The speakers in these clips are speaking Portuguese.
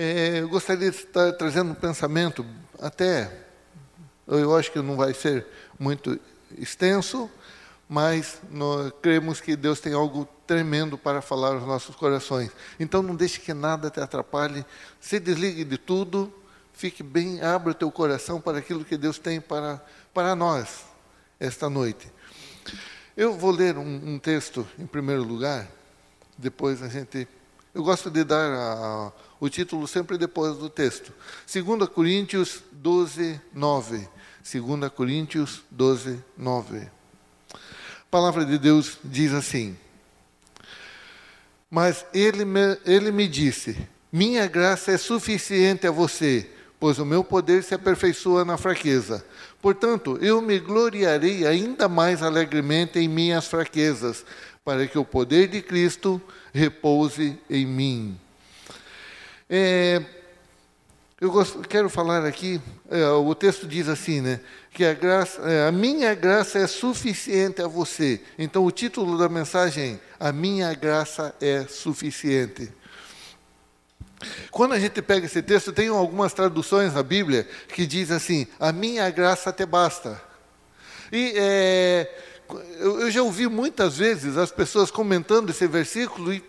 É, eu gostaria de estar trazendo um pensamento, até, eu acho que não vai ser muito extenso, mas nós cremos que Deus tem algo tremendo para falar aos nossos corações. Então não deixe que nada te atrapalhe, se desligue de tudo, fique bem, abra o teu coração para aquilo que Deus tem para, para nós esta noite. Eu vou ler um, um texto em primeiro lugar, depois a gente. Eu gosto de dar a, o título sempre depois do texto. 2 Coríntios 12, 9. 2 Coríntios 12, 9. A palavra de Deus diz assim: Mas ele me, ele me disse: Minha graça é suficiente a você, pois o meu poder se aperfeiçoa na fraqueza. Portanto, eu me gloriarei ainda mais alegremente em minhas fraquezas, para que o poder de Cristo repouse em mim. É, eu gosto, quero falar aqui, é, o texto diz assim, né? Que a, graça, é, a minha graça é suficiente a você. Então, o título da mensagem é A minha graça é suficiente. Quando a gente pega esse texto, tem algumas traduções na Bíblia que diz assim: A minha graça te basta. E é, eu, eu já ouvi muitas vezes as pessoas comentando esse versículo e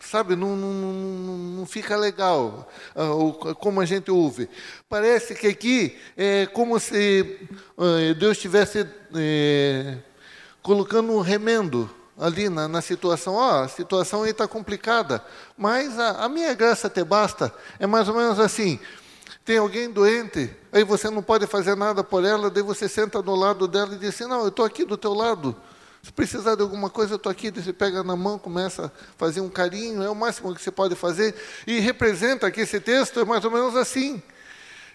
sabe, não, não, não, fica legal uh, como a gente ouve. Parece que aqui é como se uh, Deus estivesse é, colocando um remendo ali na, na situação. Oh, a situação aí está complicada, mas a, a minha graça te basta. É mais ou menos assim. Tem alguém doente, aí você não pode fazer nada por ela, daí você senta do lado dela e diz assim, não, eu estou aqui do teu lado. Se precisar de alguma coisa, eu estou aqui. Você pega na mão, começa a fazer um carinho, é o máximo que você pode fazer. E representa que esse texto é mais ou menos assim.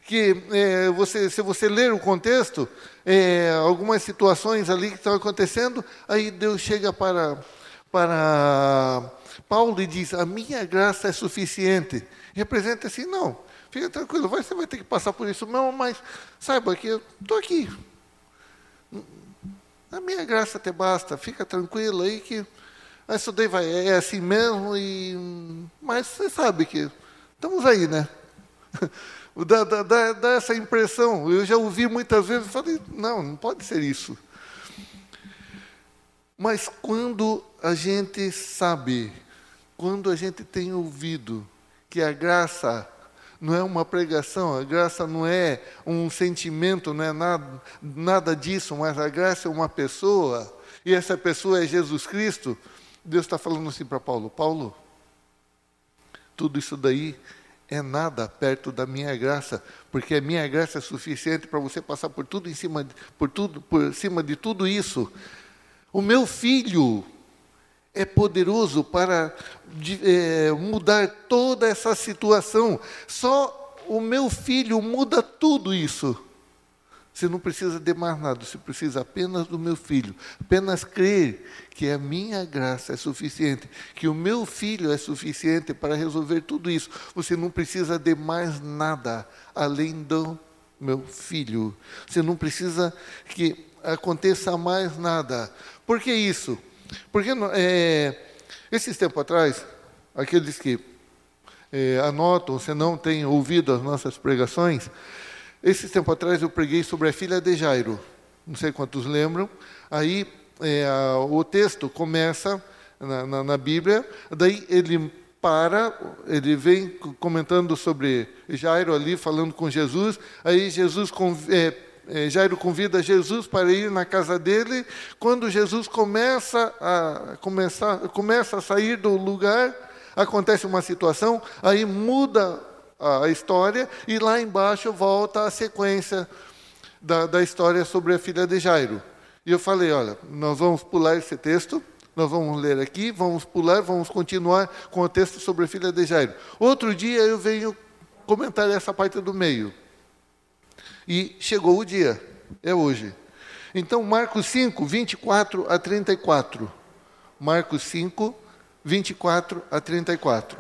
Que é, você, se você ler o contexto, é, algumas situações ali que estão acontecendo, aí Deus chega para, para Paulo e diz: A minha graça é suficiente. Representa assim, não, fica tranquilo, você vai ter que passar por isso mesmo, mas saiba que eu estou aqui, a minha graça te basta, fica tranquilo aí que isso daí vai, é assim mesmo, e, mas você sabe que estamos aí, né? Dá, dá, dá, essa impressão. Eu já ouvi muitas vezes, falei, não, não pode ser isso. Mas quando a gente sabe, quando a gente tem ouvido que a graça não é uma pregação, a graça não é um sentimento, não é nada, nada disso, mas a graça é uma pessoa, e essa pessoa é Jesus Cristo. Deus está falando assim para Paulo: Paulo, tudo isso daí é nada perto da minha graça, porque a minha graça é suficiente para você passar por tudo em cima, por tudo, por cima de tudo isso. O meu filho é poderoso para é, mudar toda essa situação. Só o meu filho muda tudo isso. Você não precisa de mais nada, você precisa apenas do meu filho. Apenas crer que a minha graça é suficiente, que o meu filho é suficiente para resolver tudo isso. Você não precisa de mais nada além do meu filho. Você não precisa que aconteça mais nada. Por que isso? Porque é, esses tempos atrás, aqueles que é, anotam, se não têm ouvido as nossas pregações, esses tempos atrás eu preguei sobre a filha de Jairo. Não sei quantos lembram. Aí é, a, o texto começa na, na, na Bíblia, daí ele para, ele vem comentando sobre Jairo ali, falando com Jesus, aí Jesus é, Jairo convida Jesus para ir na casa dele. Quando Jesus começa a, começar, começa a sair do lugar, acontece uma situação, aí muda a história e lá embaixo volta a sequência da, da história sobre a filha de Jairo. E eu falei: olha, nós vamos pular esse texto, nós vamos ler aqui, vamos pular, vamos continuar com o texto sobre a filha de Jairo. Outro dia eu venho comentar essa parte do meio. E chegou o dia, é hoje. Então, Marcos 5, 24 a 34. Marcos 5, 24 a 34.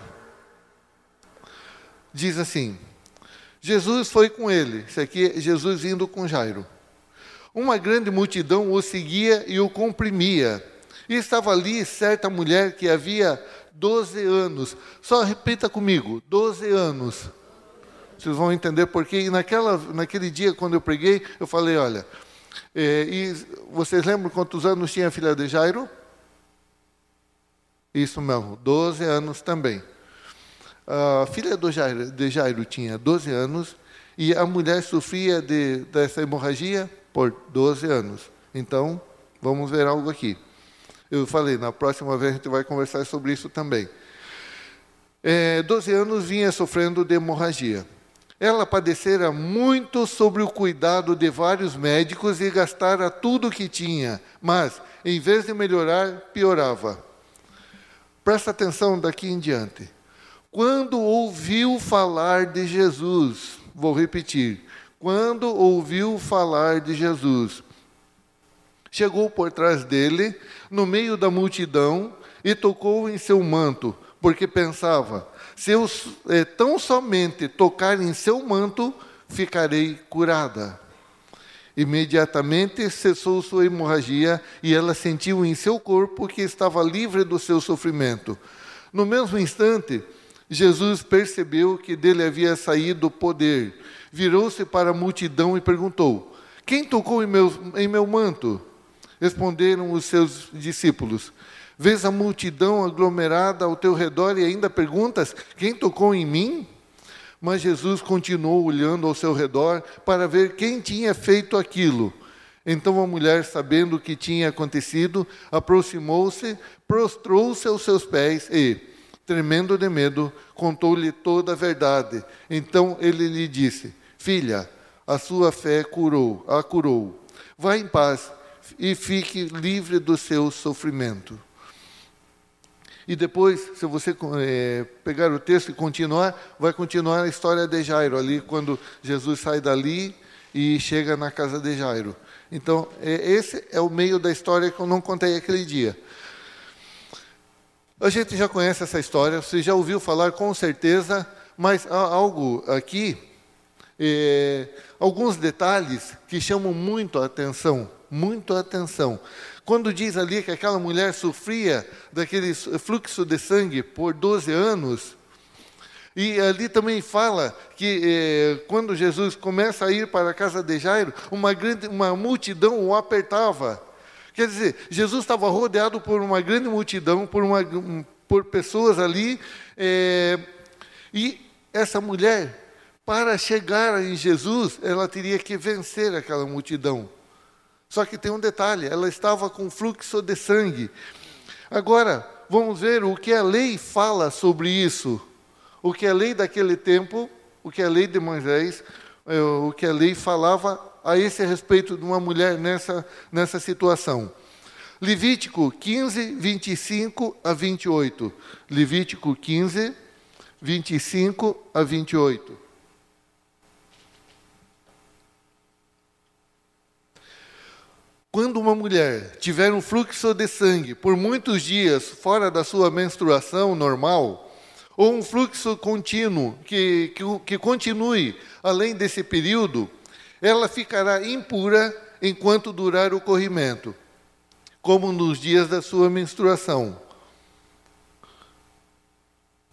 Diz assim: Jesus foi com ele, isso aqui é Jesus indo com Jairo. Uma grande multidão o seguia e o comprimia. E estava ali certa mulher que havia Doze anos. Só repita comigo: doze anos. Vocês vão entender porque e naquela, naquele dia, quando eu preguei, eu falei: olha, é, e vocês lembram quantos anos tinha a filha de Jairo? Isso mesmo, 12 anos também. A filha do Jairo, de Jairo tinha 12 anos e a mulher sofria de, dessa hemorragia por 12 anos. Então, vamos ver algo aqui. Eu falei, na próxima vez a gente vai conversar sobre isso também. É, 12 anos vinha sofrendo de hemorragia. Ela padecera muito sobre o cuidado de vários médicos e gastara tudo o que tinha, mas, em vez de melhorar, piorava. Presta atenção daqui em diante. Quando ouviu falar de Jesus, vou repetir, quando ouviu falar de Jesus, chegou por trás dele, no meio da multidão, e tocou em seu manto, porque pensava: se eu é, tão somente tocar em seu manto, ficarei curada. Imediatamente cessou sua hemorragia e ela sentiu em seu corpo que estava livre do seu sofrimento. No mesmo instante, Jesus percebeu que dele havia saído poder. Virou-se para a multidão e perguntou: Quem tocou em meu, em meu manto? Responderam os seus discípulos: Vês a multidão aglomerada ao teu redor e ainda perguntas: Quem tocou em mim? Mas Jesus continuou olhando ao seu redor para ver quem tinha feito aquilo. Então a mulher, sabendo o que tinha acontecido, aproximou-se, prostrou-se aos seus pés e, tremendo de medo, contou-lhe toda a verdade. Então ele lhe disse: Filha, a sua fé curou, a curou. Vá em paz e fique livre do seu sofrimento. E depois, se você é, pegar o texto e continuar, vai continuar a história de Jairo, ali, quando Jesus sai dali e chega na casa de Jairo. Então, é, esse é o meio da história que eu não contei aquele dia. A gente já conhece essa história, você já ouviu falar com certeza, mas há algo aqui, é, alguns detalhes que chamam muito a atenção, muito atenção. Quando diz ali que aquela mulher sofria daquele fluxo de sangue por 12 anos, e ali também fala que eh, quando Jesus começa a ir para a casa de Jairo, uma, grande, uma multidão o apertava. Quer dizer, Jesus estava rodeado por uma grande multidão, por, uma, por pessoas ali, eh, e essa mulher, para chegar em Jesus, ela teria que vencer aquela multidão. Só que tem um detalhe: ela estava com fluxo de sangue. Agora, vamos ver o que a lei fala sobre isso. O que a lei daquele tempo, o que a lei de Moisés, é, o que a lei falava a esse respeito de uma mulher nessa, nessa situação. Levítico 15, 25 a 28. Levítico 15, 25 a 28. Quando uma mulher tiver um fluxo de sangue por muitos dias fora da sua menstruação normal, ou um fluxo contínuo que, que, que continue além desse período, ela ficará impura enquanto durar o corrimento, como nos dias da sua menstruação.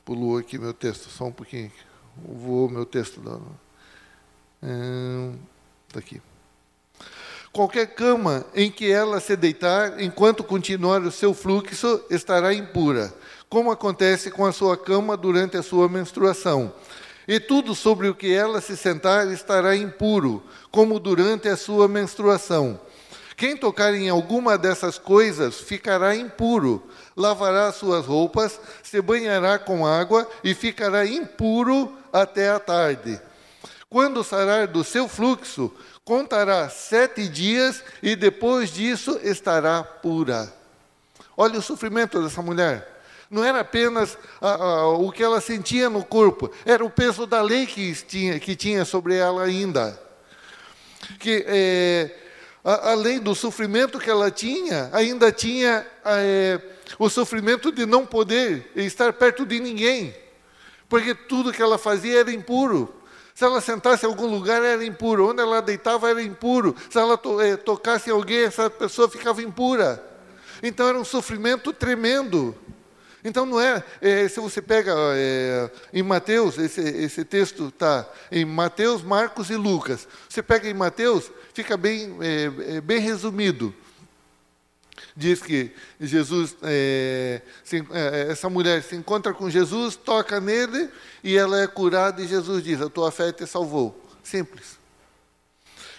Pulou aqui meu texto, só um pouquinho. Voou meu texto. Está hum, aqui. Qualquer cama em que ela se deitar, enquanto continuar o seu fluxo, estará impura, como acontece com a sua cama durante a sua menstruação. E tudo sobre o que ela se sentar estará impuro, como durante a sua menstruação. Quem tocar em alguma dessas coisas ficará impuro, lavará suas roupas, se banhará com água e ficará impuro até a tarde. Quando sarar do seu fluxo, contará sete dias e depois disso estará pura. Olha o sofrimento dessa mulher. Não era apenas o que ela sentia no corpo, era o peso da lei que tinha, que tinha sobre ela ainda. Que, é, a, além do sofrimento que ela tinha, ainda tinha é, o sofrimento de não poder estar perto de ninguém, porque tudo que ela fazia era impuro. Se ela sentasse em algum lugar, era impuro. Onde ela deitava, era impuro. Se ela to eh, tocasse em alguém, essa pessoa ficava impura. Então era um sofrimento tremendo. Então não é, é se você pega é, em Mateus, esse, esse texto está em Mateus, Marcos e Lucas. Você pega em Mateus, fica bem, é, bem resumido. Diz que Jesus, é, se, é, essa mulher se encontra com Jesus, toca nele e ela é curada e Jesus diz: A tua fé te salvou. Simples.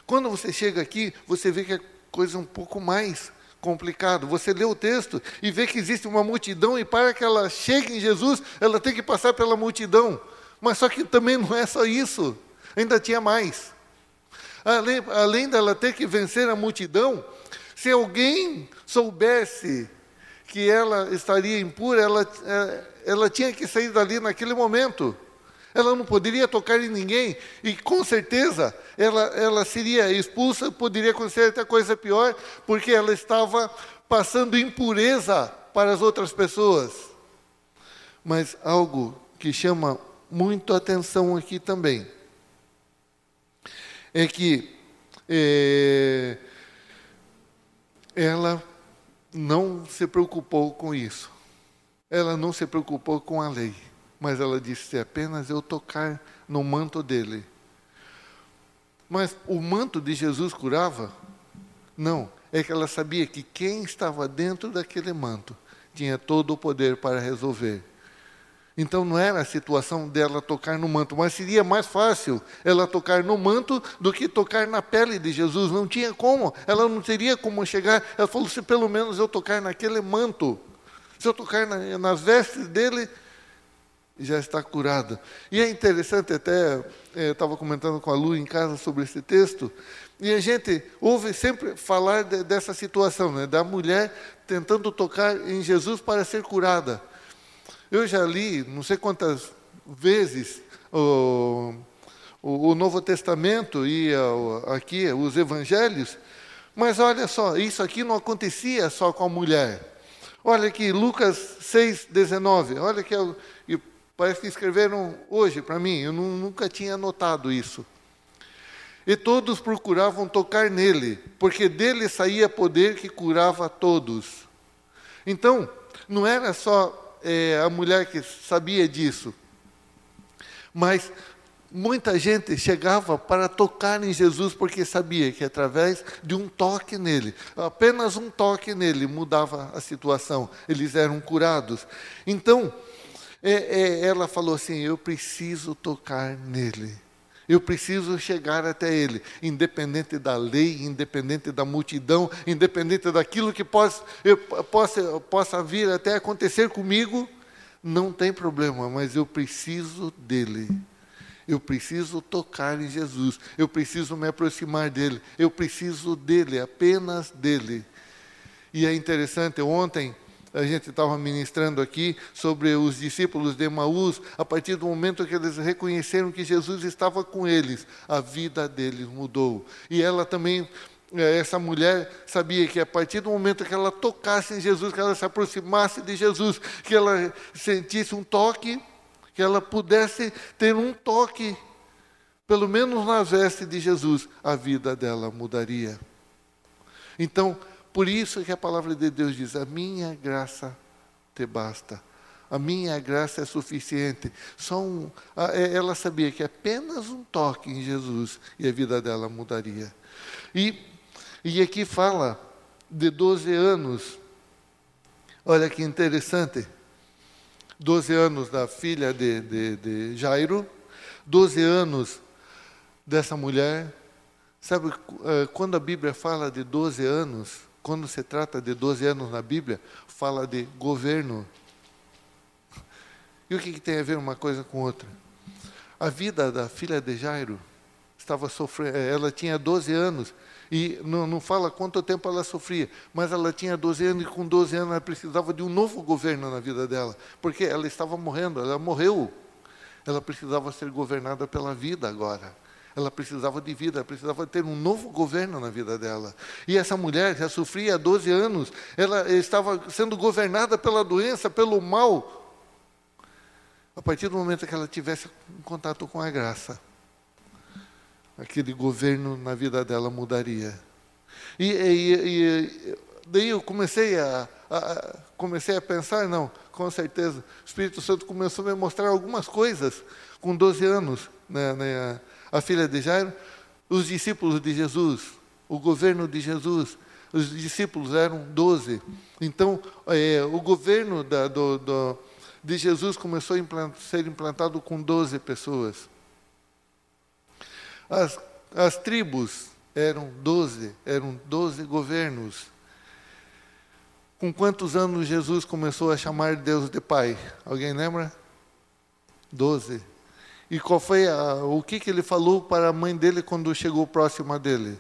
Quando você chega aqui, você vê que é coisa um pouco mais complicado. Você lê o texto e vê que existe uma multidão, e para que ela chegue em Jesus, ela tem que passar pela multidão. Mas só que também não é só isso, ainda tinha mais. Além, além dela ter que vencer a multidão, se alguém soubesse que ela estaria impura, ela, é, ela tinha que sair dali naquele momento ela não poderia tocar em ninguém, e com certeza ela, ela seria expulsa, poderia acontecer até coisa pior, porque ela estava passando impureza para as outras pessoas. Mas algo que chama muito atenção aqui também é que é, ela não se preocupou com isso. Ela não se preocupou com a lei mas ela disse: se apenas eu tocar no manto dele. Mas o manto de Jesus curava? Não, é que ela sabia que quem estava dentro daquele manto tinha todo o poder para resolver. Então não era a situação dela tocar no manto, mas seria mais fácil ela tocar no manto do que tocar na pele de Jesus. Não tinha como, ela não teria como chegar. Ela falou: se pelo menos eu tocar naquele manto, se eu tocar na, nas vestes dele, já está curada. E é interessante até, é, eu estava comentando com a Lu em casa sobre esse texto, e a gente ouve sempre falar de, dessa situação, né, da mulher tentando tocar em Jesus para ser curada. Eu já li, não sei quantas vezes, o, o, o Novo Testamento e aqui os Evangelhos, mas olha só, isso aqui não acontecia só com a mulher. Olha aqui, Lucas 6, 19. Olha que eu, Parece que escreveram hoje para mim, eu nunca tinha notado isso. E todos procuravam tocar nele, porque dele saía poder que curava todos. Então, não era só é, a mulher que sabia disso, mas muita gente chegava para tocar em Jesus porque sabia que através de um toque nele, apenas um toque nele mudava a situação, eles eram curados. Então, é, é, ela falou assim: Eu preciso tocar nele. Eu preciso chegar até Ele, independente da lei, independente da multidão, independente daquilo que possa, eu, possa, possa vir até acontecer comigo, não tem problema, mas eu preciso dEle. Eu preciso tocar em Jesus, eu preciso me aproximar dEle, eu preciso dEle, apenas dEle. E é interessante, ontem a gente estava ministrando aqui sobre os discípulos de Emaús, a partir do momento que eles reconheceram que Jesus estava com eles, a vida deles mudou. E ela também eh, essa mulher sabia que a partir do momento que ela tocasse em Jesus, que ela se aproximasse de Jesus, que ela sentisse um toque, que ela pudesse ter um toque, pelo menos na veste de Jesus, a vida dela mudaria. Então, por isso que a palavra de Deus diz: a minha graça te basta. A minha graça é suficiente. Só um, é, ela sabia que apenas um toque em Jesus e a vida dela mudaria. E, e aqui fala de 12 anos. Olha que interessante. 12 anos da filha de, de, de Jairo, 12 anos dessa mulher. Sabe, eh, quando a Bíblia fala de 12 anos, quando se trata de 12 anos na Bíblia, fala de governo. E o que, que tem a ver uma coisa com outra? A vida da filha de Jairo estava sofrendo, eh, ela tinha 12 anos, e não, não fala quanto tempo ela sofria, mas ela tinha 12 anos e com 12 anos ela precisava de um novo governo na vida dela, porque ela estava morrendo, ela morreu. Ela precisava ser governada pela vida agora. Ela precisava de vida, precisava ter um novo governo na vida dela. E essa mulher já sofria há 12 anos, ela estava sendo governada pela doença, pelo mal. A partir do momento que ela tivesse um contato com a graça, aquele governo na vida dela mudaria. E, e, e daí eu comecei a, a, comecei a pensar, não, com certeza, o Espírito Santo começou a me mostrar algumas coisas com 12 anos, né, né, a filha de Jairo, os discípulos de Jesus, o governo de Jesus, os discípulos eram 12. Então, é, o governo da, do, do, de Jesus começou a implant, ser implantado com 12 pessoas. As, as tribos eram 12, eram 12 governos. Com quantos anos Jesus começou a chamar Deus de Pai? Alguém lembra? Doze. E qual foi a, o que, que ele falou para a mãe dele quando chegou próxima dele?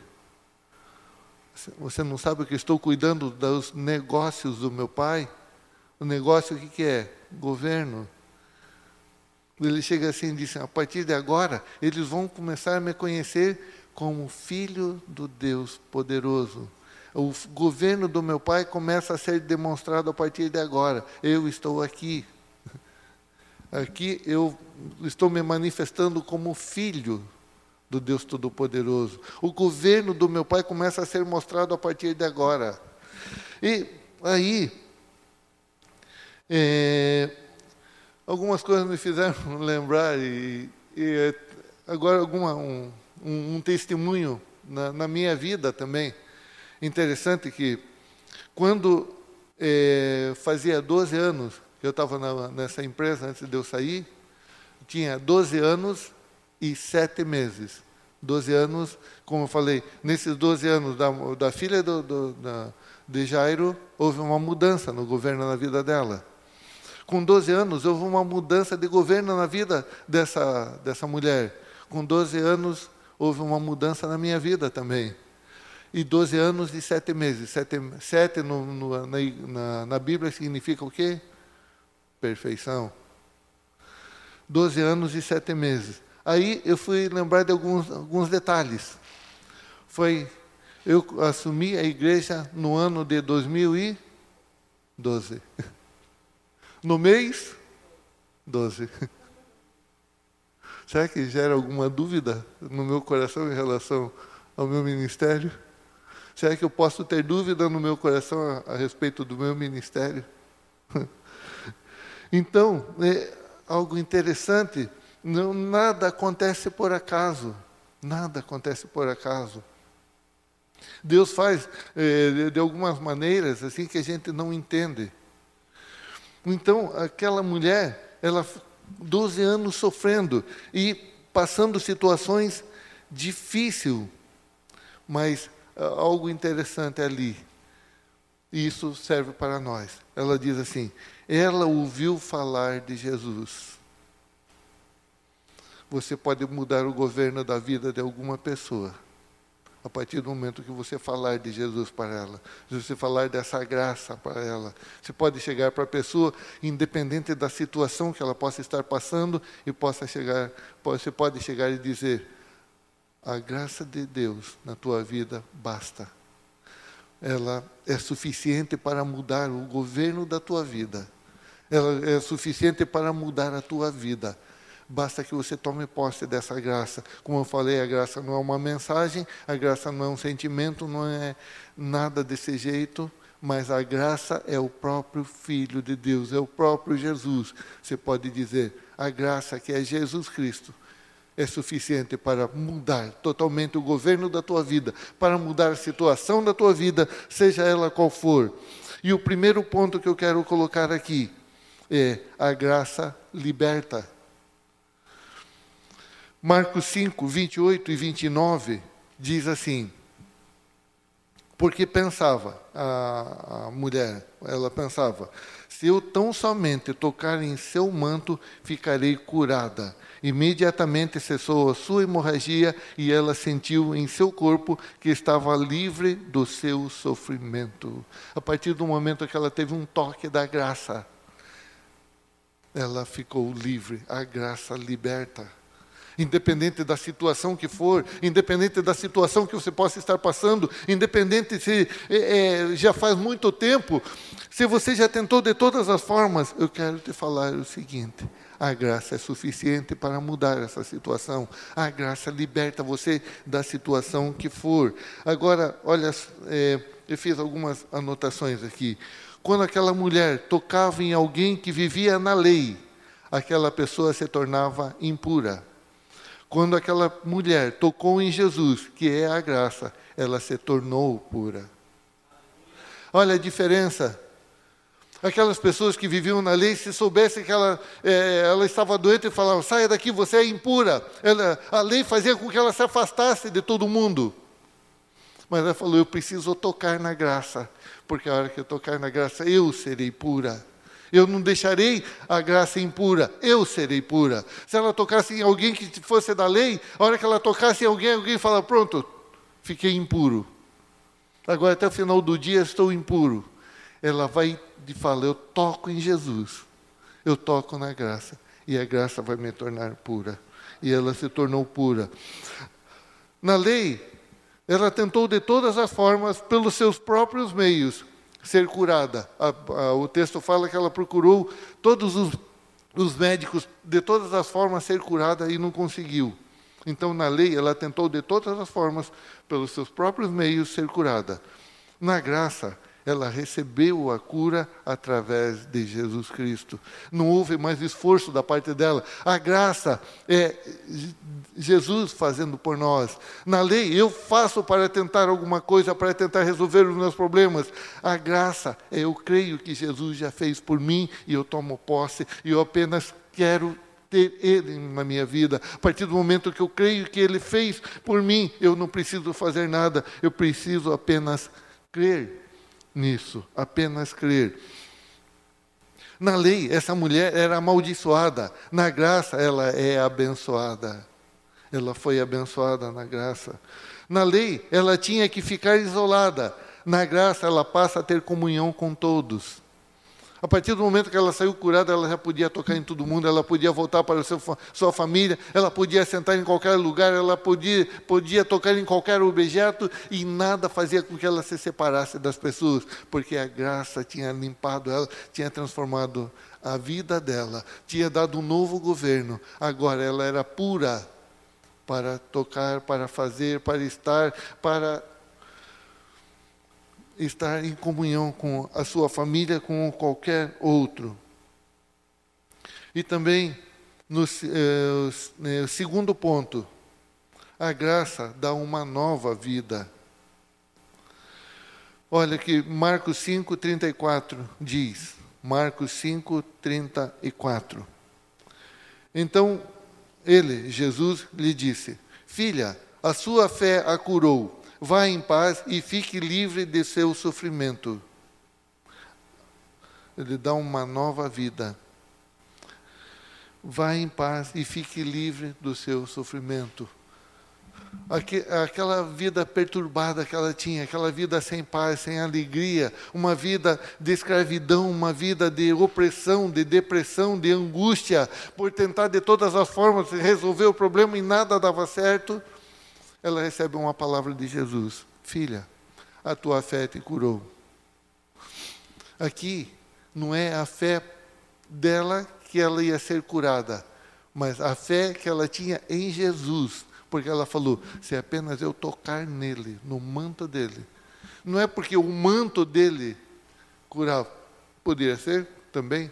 Você não sabe que estou cuidando dos negócios do meu pai? O negócio o que, que é? Governo. Ele chega assim e diz: a partir de agora, eles vão começar a me conhecer como filho do Deus poderoso o governo do meu pai começa a ser demonstrado a partir de agora. Eu estou aqui. Aqui eu estou me manifestando como filho do Deus Todo-Poderoso. O governo do meu pai começa a ser mostrado a partir de agora. E aí, é, algumas coisas me fizeram lembrar, e, e agora alguma, um, um, um testemunho na, na minha vida também. Interessante que, quando é, fazia 12 anos eu estava nessa empresa, antes de eu sair, tinha 12 anos e 7 meses. 12 anos, como eu falei, nesses 12 anos da, da filha do, do, da, de Jairo, houve uma mudança no governo na vida dela. Com 12 anos, houve uma mudança de governo na vida dessa, dessa mulher. Com 12 anos, houve uma mudança na minha vida também e 12 anos e 7 meses. Sete, sete no, no, na, na, Bíblia significa o quê? Perfeição. 12 anos e 7 meses. Aí eu fui lembrar de alguns, alguns detalhes. Foi, eu assumi a igreja no ano de 2012. No mês 12. Será que gera alguma dúvida no meu coração em relação ao meu ministério? Será que eu posso ter dúvida no meu coração a, a respeito do meu ministério? então, é algo interessante, não, nada acontece por acaso. Nada acontece por acaso. Deus faz é, de algumas maneiras assim que a gente não entende. Então, aquela mulher, ela 12 anos sofrendo e passando situações difíceis, mas algo interessante ali. Isso serve para nós. Ela diz assim: ela ouviu falar de Jesus. Você pode mudar o governo da vida de alguma pessoa a partir do momento que você falar de Jesus para ela, se você falar dessa graça para ela, você pode chegar para a pessoa, independente da situação que ela possa estar passando, e possa chegar, você pode chegar e dizer: a graça de Deus na tua vida basta. Ela é suficiente para mudar o governo da tua vida. Ela é suficiente para mudar a tua vida. Basta que você tome posse dessa graça. Como eu falei, a graça não é uma mensagem, a graça não é um sentimento, não é nada desse jeito, mas a graça é o próprio Filho de Deus, é o próprio Jesus. Você pode dizer, a graça que é Jesus Cristo é suficiente para mudar totalmente o governo da tua vida, para mudar a situação da tua vida, seja ela qual for. E o primeiro ponto que eu quero colocar aqui é a graça liberta. Marcos 5, 28 e 29 diz assim: porque pensava, a, a mulher, ela pensava, se eu tão somente tocar em seu manto, ficarei curada. Imediatamente cessou a sua hemorragia e ela sentiu em seu corpo que estava livre do seu sofrimento. A partir do momento que ela teve um toque da graça, ela ficou livre, a graça liberta independente da situação que for, independente da situação que você possa estar passando, independente se é, é, já faz muito tempo, se você já tentou de todas as formas, eu quero te falar o seguinte: a graça é suficiente para mudar essa situação. A graça liberta você da situação que for. Agora, olha, é, eu fiz algumas anotações aqui. Quando aquela mulher tocava em alguém que vivia na lei, aquela pessoa se tornava impura. Quando aquela mulher tocou em Jesus, que é a graça, ela se tornou pura. Olha a diferença. Aquelas pessoas que viviam na lei, se soubessem que ela, é, ela estava doente, e falavam: saia daqui, você é impura. Ela, a lei fazia com que ela se afastasse de todo mundo. Mas ela falou: eu preciso tocar na graça, porque a hora que eu tocar na graça, eu serei pura. Eu não deixarei a graça impura, eu serei pura. Se ela tocasse em alguém que fosse da lei, a hora que ela tocasse em alguém, alguém fala: pronto, fiquei impuro. Agora até o final do dia estou impuro. Ela vai e fala: eu toco em Jesus, eu toco na graça, e a graça vai me tornar pura. E ela se tornou pura. Na lei, ela tentou de todas as formas, pelos seus próprios meios, ser curada. A, a, o texto fala que ela procurou todos os, os médicos, de todas as formas, ser curada e não conseguiu. Então, na lei, ela tentou de todas as formas, pelos seus próprios meios, ser curada. Na graça, ela recebeu a cura através de Jesus Cristo. Não houve mais esforço da parte dela. A graça é Jesus fazendo por nós. Na lei, eu faço para tentar alguma coisa, para tentar resolver os meus problemas. A graça é eu creio que Jesus já fez por mim e eu tomo posse e eu apenas quero ter Ele na minha vida. A partir do momento que eu creio que Ele fez por mim, eu não preciso fazer nada, eu preciso apenas crer nisso, apenas crer. Na lei, essa mulher era amaldiçoada, na graça, ela é abençoada. Ela foi abençoada na graça. Na lei, ela tinha que ficar isolada, na graça, ela passa a ter comunhão com todos. A partir do momento que ela saiu curada, ela já podia tocar em todo mundo, ela podia voltar para seu, sua família, ela podia sentar em qualquer lugar, ela podia, podia tocar em qualquer objeto e nada fazia com que ela se separasse das pessoas, porque a graça tinha limpado ela, tinha transformado a vida dela, tinha dado um novo governo. Agora ela era pura para tocar, para fazer, para estar, para estar em comunhão com a sua família, com qualquer outro. E também, no eh, segundo ponto, a graça dá uma nova vida. Olha que Marcos 5, 34 diz, Marcos 5, 34. Então, ele, Jesus, lhe disse: Filha, a sua fé a curou Vá em paz e fique livre de seu sofrimento. Ele dá uma nova vida. Vá em paz e fique livre do seu sofrimento. Aquela vida perturbada que ela tinha, aquela vida sem paz, sem alegria, uma vida de escravidão, uma vida de opressão, de depressão, de angústia, por tentar de todas as formas resolver o problema e nada dava certo ela recebe uma palavra de Jesus: Filha, a tua fé te curou. Aqui não é a fé dela que ela ia ser curada, mas a fé que ela tinha em Jesus, porque ela falou: se apenas eu tocar nele, no manto dele. Não é porque o manto dele curava, poderia ser também,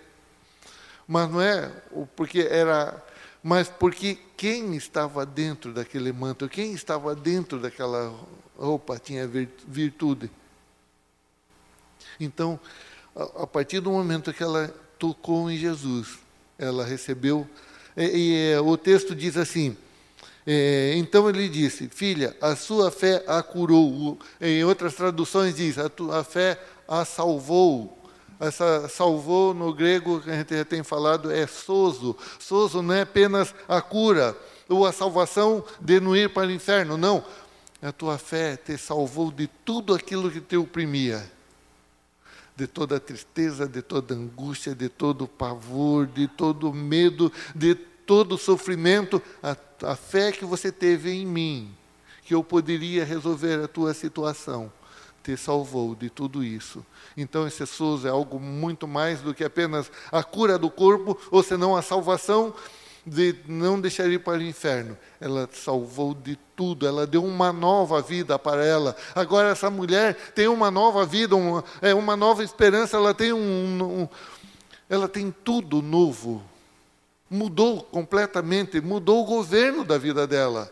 mas não é porque era mas porque quem estava dentro daquele manto, quem estava dentro daquela roupa tinha virtude. Então, a, partir do momento que ela tocou em Jesus, ela recebeu. E, e é, o texto diz assim: é, então ele disse, filha, a sua fé a curou. Em outras traduções diz, a tua fé a salvou. Essa salvou no grego, que a gente já tem falado, é sozo. Sozo não é apenas a cura ou a salvação de não ir para o inferno, não. A tua fé te salvou de tudo aquilo que te oprimia. De toda tristeza, de toda angústia, de todo pavor, de todo medo, de todo sofrimento. A, a fé que você teve em mim, que eu poderia resolver a tua situação te salvou de tudo isso. Então, esse SUS é algo muito mais do que apenas a cura do corpo, ou senão a salvação de não deixar ir para o inferno. Ela salvou de tudo, ela deu uma nova vida para ela. Agora essa mulher tem uma nova vida, uma, é uma nova esperança, ela tem um, um ela tem tudo novo. Mudou completamente, mudou o governo da vida dela.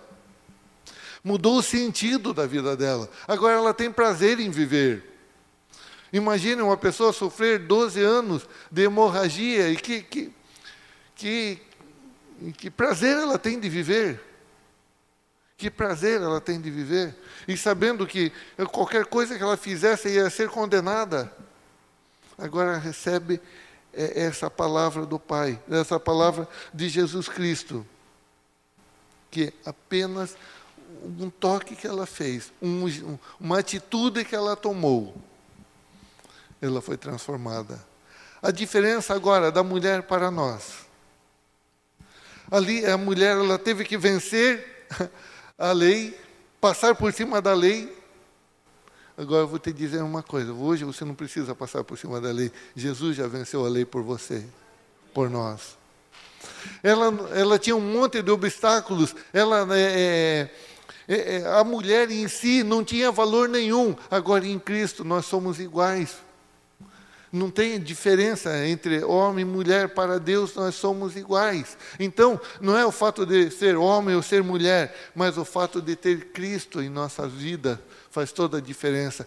Mudou o sentido da vida dela. Agora ela tem prazer em viver. Imagine uma pessoa sofrer 12 anos de hemorragia e que, que, que, que prazer ela tem de viver. Que prazer ela tem de viver. E sabendo que qualquer coisa que ela fizesse ia ser condenada. Agora recebe é, essa palavra do Pai, essa palavra de Jesus Cristo. Que apenas um toque que ela fez, um, uma atitude que ela tomou, ela foi transformada. A diferença agora da mulher para nós. Ali a mulher ela teve que vencer a lei, passar por cima da lei. Agora eu vou te dizer uma coisa: hoje você não precisa passar por cima da lei. Jesus já venceu a lei por você, por nós. Ela, ela tinha um monte de obstáculos. Ela é, é, a mulher em si não tinha valor nenhum. Agora em Cristo nós somos iguais. Não tem diferença entre homem e mulher, para Deus nós somos iguais. Então, não é o fato de ser homem ou ser mulher, mas o fato de ter Cristo em nossa vida faz toda a diferença.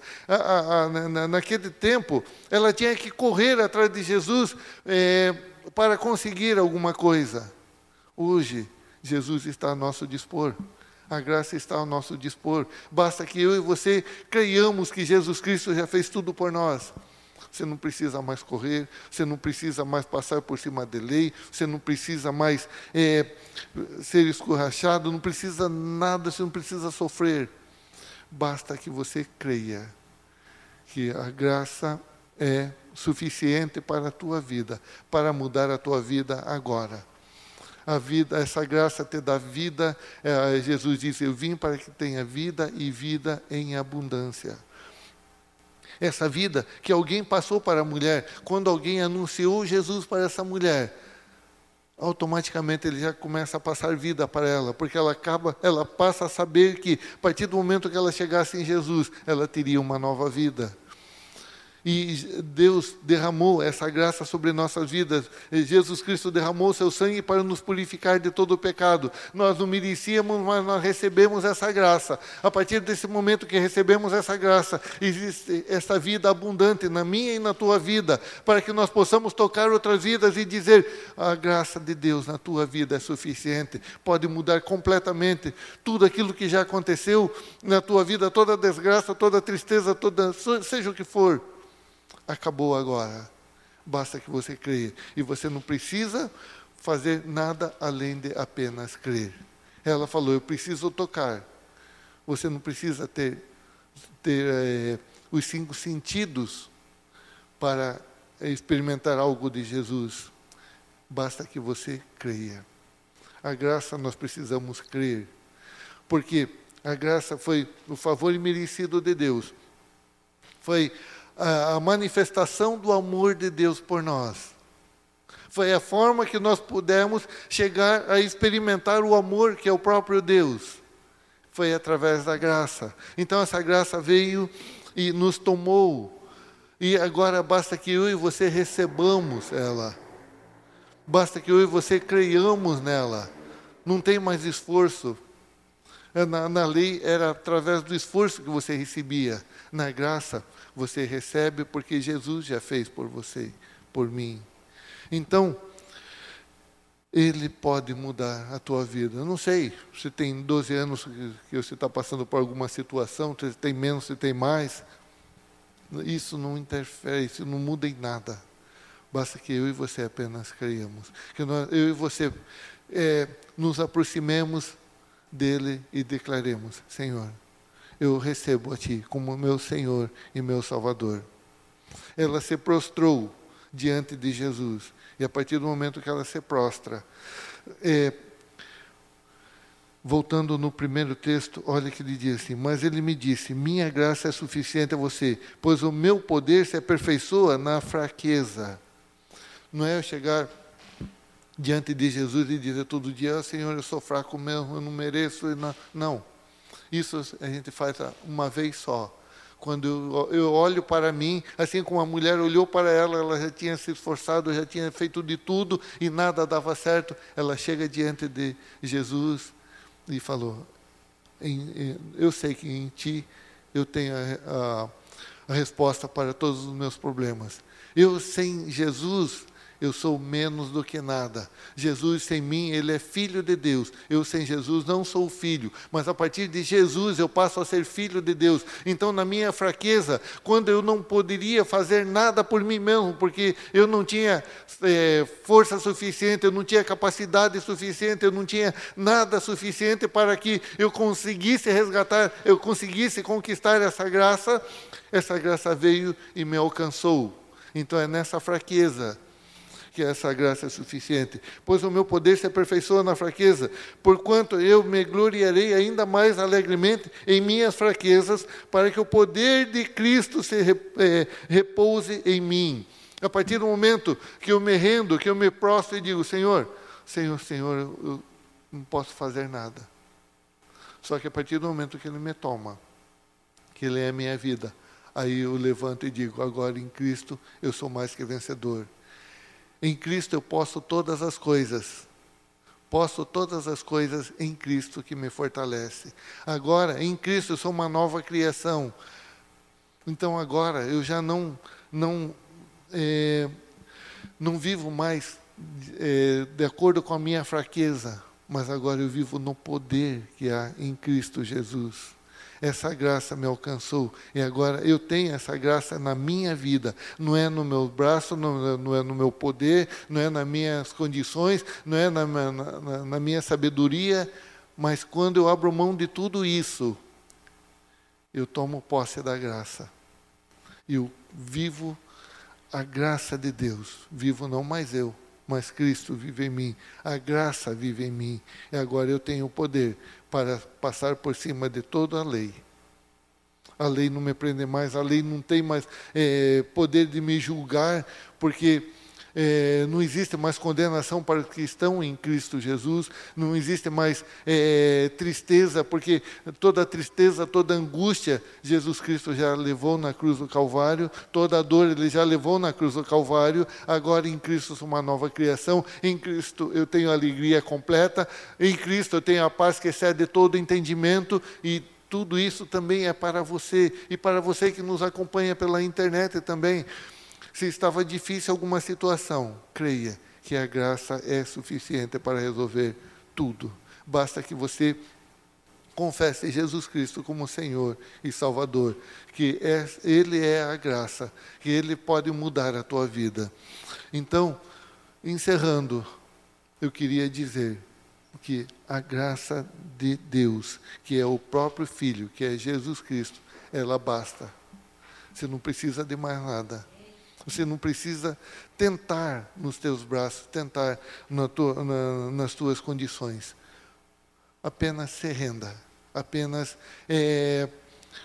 Naquele tempo, ela tinha que correr atrás de Jesus é, para conseguir alguma coisa. Hoje, Jesus está a nosso dispor. A graça está ao nosso dispor. Basta que eu e você creiamos que Jesus Cristo já fez tudo por nós. Você não precisa mais correr, você não precisa mais passar por cima da lei, você não precisa mais é, ser escorrachado, não precisa nada, você não precisa sofrer. Basta que você creia que a graça é suficiente para a tua vida, para mudar a tua vida agora. A vida, essa graça te dá vida. É, Jesus disse: Eu vim para que tenha vida e vida em abundância essa vida que alguém passou para a mulher, quando alguém anunciou Jesus para essa mulher, automaticamente ele já começa a passar vida para ela, porque ela acaba, ela passa a saber que a partir do momento que ela chegasse em Jesus, ela teria uma nova vida. E Deus derramou essa graça sobre nossas vidas. Jesus Cristo derramou seu sangue para nos purificar de todo o pecado. Nós não merecíamos, mas nós recebemos essa graça. A partir desse momento que recebemos essa graça, existe essa vida abundante na minha e na tua vida, para que nós possamos tocar outras vidas e dizer: a graça de Deus na tua vida é suficiente, pode mudar completamente tudo aquilo que já aconteceu na tua vida, toda desgraça, toda tristeza, toda seja o que for acabou agora. Basta que você creia. E você não precisa fazer nada além de apenas crer. Ela falou: Eu preciso tocar. Você não precisa ter, ter é, os cinco sentidos para experimentar algo de Jesus. Basta que você creia. A graça nós precisamos crer. Porque a graça foi o favor imerecido de Deus. Foi a, manifestação do amor de Deus por nós. Foi a forma que nós pudemos chegar a experimentar o amor que é o próprio Deus. Foi através da graça. Então essa graça veio e nos tomou. E agora basta que eu e você recebamos ela. Basta que eu e você creiamos nela. Não tem mais esforço. Na, na lei era através do esforço que você recebia. Na graça, você recebe porque Jesus já fez por você, por mim. Então, ele pode mudar a tua vida. Eu não sei se tem 12 anos que você está passando por alguma situação, se tem menos, se tem mais. Isso não interfere, isso não muda em nada. Basta que eu e você apenas creiamos. Que nós, eu e você é, nos aproximemos dele e declaremos: Senhor, eu recebo a Ti como meu Senhor e meu Salvador. Ela se prostrou diante de Jesus. E a partir do momento que ela se prostra, é, voltando no primeiro texto, olha que ele diz assim: Mas ele me disse: Minha graça é suficiente a você, pois o meu poder se aperfeiçoa na fraqueza. Não é chegar diante de Jesus e dizer todo dia, oh, Senhor, eu sou fraco mesmo, eu não mereço. Não. Isso a gente faz uma vez só. Quando eu, olho para mim, assim como a mulher olhou para ela, ela já tinha se esforçado, já tinha feito de tudo e nada dava certo. Ela chega diante de Jesus e falou: Eu sei que em ti eu tenho a, a, a resposta para todos os meus problemas. Eu, sem Jesus, eu sou menos do que nada. Jesus sem mim, ele é filho de Deus. Eu sem Jesus não sou filho, mas a partir de Jesus eu passo a ser filho de Deus. Então, na minha fraqueza, quando eu não poderia fazer nada por mim mesmo, porque eu não tinha é, força suficiente, eu não tinha capacidade suficiente, eu não tinha nada suficiente para que eu conseguisse resgatar, eu conseguisse conquistar essa graça, essa graça veio e me alcançou. Então é nessa fraqueza que essa graça é suficiente. Pois o meu poder se aperfeiçoa na fraqueza, porquanto eu me gloriarei ainda mais alegremente em minhas fraquezas, para que o poder de Cristo se é, repouse em mim. A partir do momento que eu me rendo, que eu me prostro e digo, Senhor, Senhor, Senhor, eu não posso fazer nada. Só que a partir do momento que Ele me toma, que Ele é a minha vida, aí eu levanto e digo, agora em Cristo eu sou mais que vencedor. Em Cristo eu posso todas as coisas. Posso todas as coisas em Cristo que me fortalece. Agora, em Cristo eu sou uma nova criação. Então agora eu já não não é, não vivo mais é, de acordo com a minha fraqueza, mas agora eu vivo no poder que há em Cristo Jesus essa graça me alcançou e agora eu tenho essa graça na minha vida. Não é no meu braço, não, não é no meu poder, não é nas minhas condições, não é na, na, na minha sabedoria, mas quando eu abro mão de tudo isso, eu tomo posse da graça. Eu vivo a graça de Deus. Vivo não mais eu, mas Cristo vive em mim. A graça vive em mim. E agora eu tenho o poder para passar por cima de toda a lei. A lei não me prende mais, a lei não tem mais é, poder de me julgar, porque é, não existe mais condenação para os que estão em Cristo Jesus, não existe mais é, tristeza, porque toda tristeza, toda angústia, Jesus Cristo já levou na cruz do Calvário, toda dor ele já levou na cruz do Calvário, agora em Cristo sou uma nova criação, em Cristo eu tenho alegria completa, em Cristo eu tenho a paz que excede todo entendimento e tudo isso também é para você e para você que nos acompanha pela internet também. Se estava difícil alguma situação, creia que a graça é suficiente para resolver tudo. Basta que você confesse Jesus Cristo como Senhor e Salvador, que é, Ele é a graça, que Ele pode mudar a tua vida. Então, encerrando, eu queria dizer que a graça de Deus, que é o próprio Filho, que é Jesus Cristo, ela basta. Você não precisa de mais nada. Você não precisa tentar nos teus braços, tentar na tua, na, nas tuas condições. Apenas se renda, apenas é,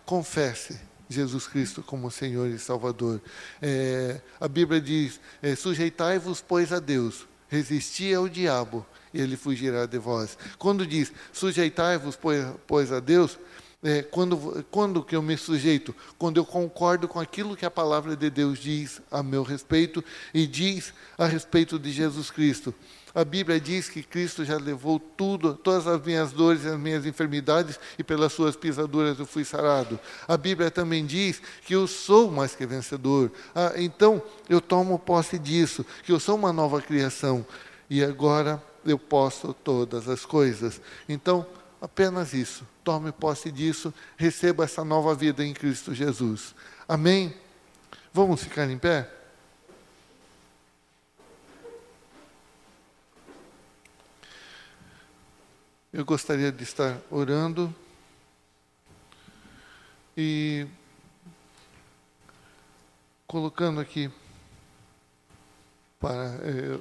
confesse Jesus Cristo como Senhor e Salvador. É, a Bíblia diz: é, sujeitai-vos, pois, a Deus, resisti ao diabo, e ele fugirá de vós. Quando diz sujeitai-vos, pois, pois a Deus, é, quando, quando que eu me sujeito? Quando eu concordo com aquilo que a palavra de Deus diz a meu respeito e diz a respeito de Jesus Cristo. A Bíblia diz que Cristo já levou tudo, todas as minhas dores e as minhas enfermidades, e pelas suas pisaduras eu fui sarado. A Bíblia também diz que eu sou mais que vencedor. Ah, então, eu tomo posse disso, que eu sou uma nova criação. E agora eu posso todas as coisas. Então, Apenas isso. Tome posse disso, receba essa nova vida em Cristo Jesus. Amém? Vamos ficar em pé? Eu gostaria de estar orando e colocando aqui para. Eh,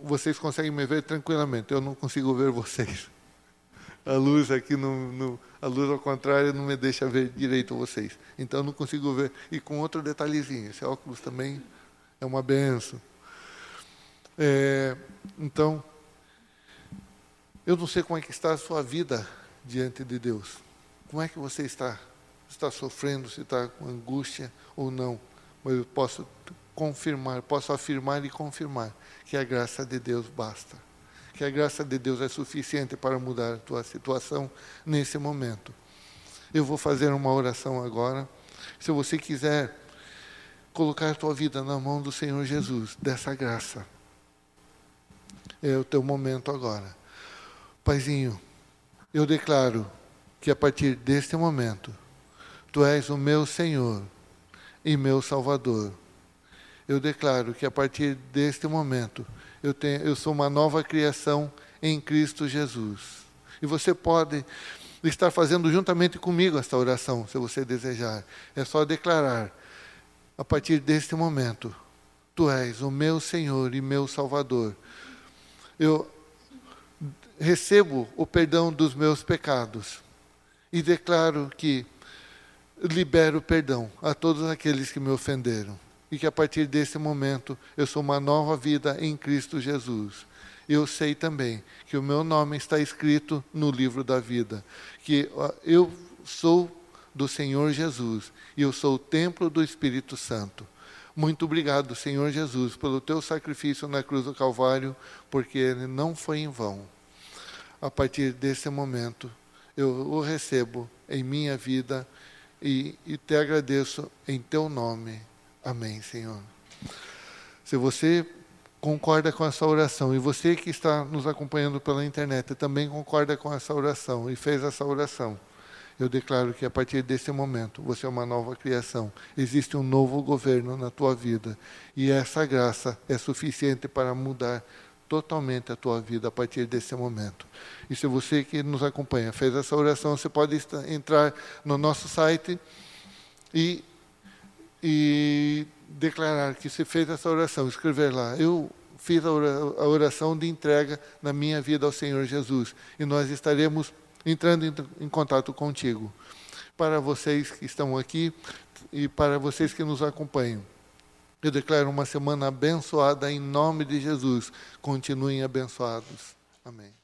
vocês conseguem me ver tranquilamente, eu não consigo ver vocês. A luz aqui, no, no, a luz ao contrário, não me deixa ver direito vocês. Então eu não consigo ver. E com outro detalhezinho, esse óculos também é uma benção. É, então, eu não sei como é que está a sua vida diante de Deus. Como é que você está? Está sofrendo, se está com angústia ou não. Mas eu posso confirmar, posso afirmar e confirmar que a graça de Deus basta. Que a graça de Deus é suficiente para mudar a tua situação nesse momento. Eu vou fazer uma oração agora. Se você quiser colocar a tua vida na mão do Senhor Jesus, dessa graça, é o teu momento agora. Paizinho, eu declaro que a partir deste momento, Tu és o meu Senhor e meu Salvador. Eu declaro que a partir deste momento, eu, tenho, eu sou uma nova criação em Cristo Jesus. E você pode estar fazendo juntamente comigo esta oração, se você desejar. É só declarar, a partir deste momento, Tu és o meu Senhor e meu Salvador. Eu recebo o perdão dos meus pecados e declaro que libero perdão a todos aqueles que me ofenderam e que a partir desse momento eu sou uma nova vida em Cristo Jesus. Eu sei também que o meu nome está escrito no livro da vida, que eu sou do Senhor Jesus e eu sou o templo do Espírito Santo. Muito obrigado, Senhor Jesus, pelo teu sacrifício na cruz do Calvário, porque ele não foi em vão a partir desse momento, eu o recebo em minha vida e, e te agradeço em teu nome. Amém, Senhor. Se você concorda com essa oração e você que está nos acompanhando pela internet também concorda com essa oração e fez essa oração, eu declaro que a partir desse momento você é uma nova criação. Existe um novo governo na tua vida e essa graça é suficiente para mudar totalmente a tua vida a partir desse momento. E se você que nos acompanha fez essa oração, você pode entrar no nosso site e, e declarar que você fez essa oração, escrever lá. Eu fiz a oração de entrega na minha vida ao Senhor Jesus. E nós estaremos entrando em contato contigo. Para vocês que estão aqui e para vocês que nos acompanham. Eu declaro uma semana abençoada em nome de Jesus. Continuem abençoados. Amém.